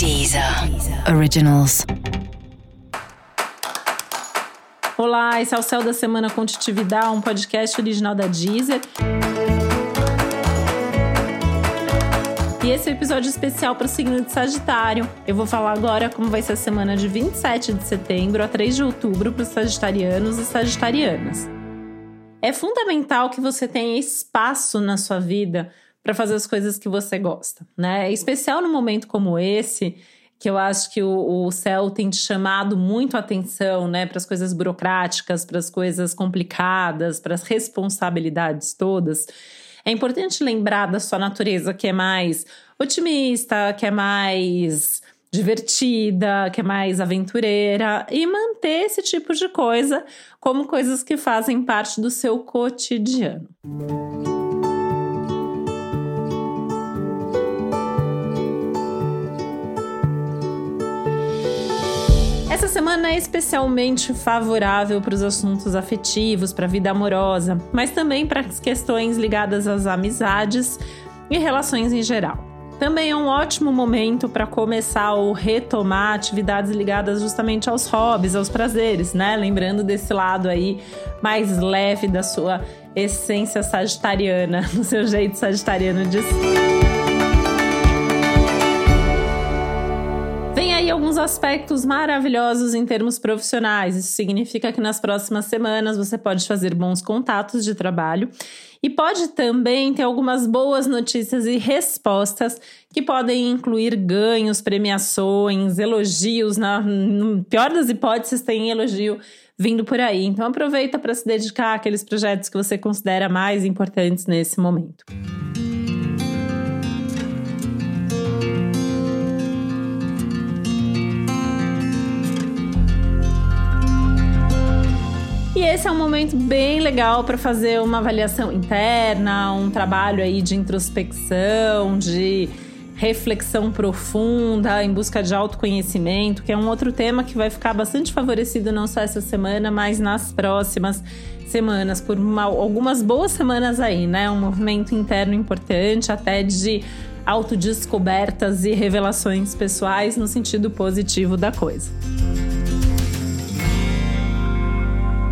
Deezer Originals. Olá, esse é o Céu da Semana Contitividade, um podcast original da Deezer. E esse é um episódio especial para o signo de Sagitário. Eu vou falar agora como vai ser a semana de 27 de setembro a 3 de outubro para os sagitarianos e sagitarianas. É fundamental que você tenha espaço na sua vida para fazer as coisas que você gosta, né? É especial num momento como esse, que eu acho que o, o céu tem chamado muito a atenção, né, para as coisas burocráticas, para as coisas complicadas, para as responsabilidades todas. É importante lembrar da sua natureza que é mais otimista, que é mais divertida, que é mais aventureira e manter esse tipo de coisa como coisas que fazem parte do seu cotidiano. Essa semana é especialmente favorável para os assuntos afetivos, para a vida amorosa, mas também para as questões ligadas às amizades e relações em geral. Também é um ótimo momento para começar ou retomar atividades ligadas justamente aos hobbies, aos prazeres, né? Lembrando desse lado aí mais leve da sua essência sagitariana, do seu jeito sagitariano de ser. Aspectos maravilhosos em termos profissionais. Isso significa que nas próximas semanas você pode fazer bons contatos de trabalho e pode também ter algumas boas notícias e respostas que podem incluir ganhos, premiações, elogios. Na no pior das hipóteses, tem elogio vindo por aí. Então aproveita para se dedicar àqueles projetos que você considera mais importantes nesse momento. Esse é um momento bem legal para fazer uma avaliação interna, um trabalho aí de introspecção, de reflexão profunda, em busca de autoconhecimento, que é um outro tema que vai ficar bastante favorecido não só essa semana, mas nas próximas semanas, por uma, algumas boas semanas aí, né? Um movimento interno importante, até de autodescobertas e revelações pessoais no sentido positivo da coisa.